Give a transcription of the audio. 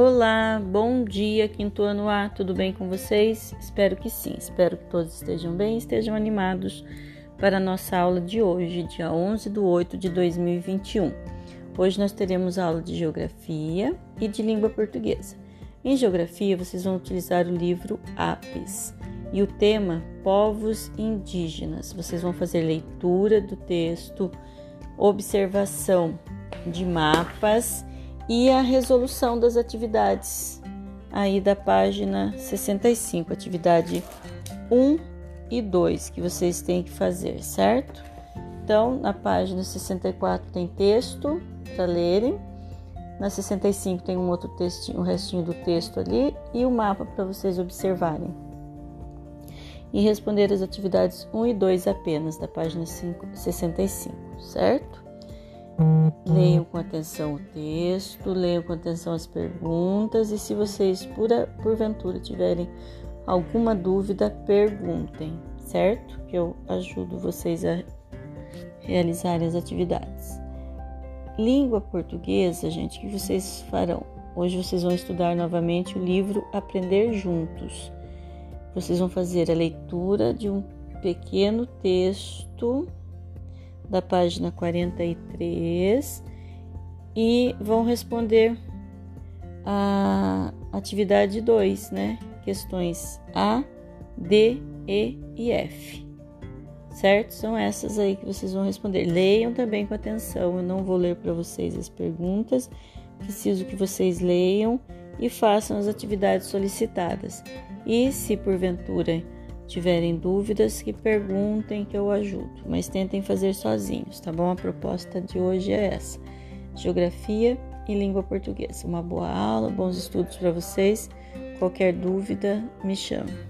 Olá, bom dia, quinto ano A, tudo bem com vocês? Espero que sim, espero que todos estejam bem estejam animados para a nossa aula de hoje, dia 11 de 8 de 2021. Hoje nós teremos aula de Geografia e de Língua Portuguesa. Em Geografia, vocês vão utilizar o livro Apes e o tema Povos Indígenas. Vocês vão fazer leitura do texto, observação de mapas e a resolução das atividades aí da página 65, atividade 1 e 2 que vocês têm que fazer, certo? Então, na página 64 tem texto para lerem, na 65 tem um outro textinho, um restinho do texto ali e o mapa para vocês observarem. E responder as atividades 1 e 2 apenas da página 5, 65, certo? Leiam com atenção o texto, leiam com atenção as perguntas e se vocês por, porventura tiverem alguma dúvida, perguntem, certo? Que eu ajudo vocês a realizarem as atividades. Língua portuguesa, gente, que vocês farão? Hoje vocês vão estudar novamente o livro Aprender Juntos. Vocês vão fazer a leitura de um pequeno texto da página 43 e vão responder a atividade 2, né? Questões A, D, E e F. Certo? São essas aí que vocês vão responder. Leiam também com atenção. Eu não vou ler para vocês as perguntas. Preciso que vocês leiam e façam as atividades solicitadas. E se porventura tiverem dúvidas, que perguntem que eu ajudo, mas tentem fazer sozinhos, tá bom? A proposta de hoje é essa: Geografia e Língua Portuguesa. Uma boa aula, bons estudos para vocês. Qualquer dúvida, me chame.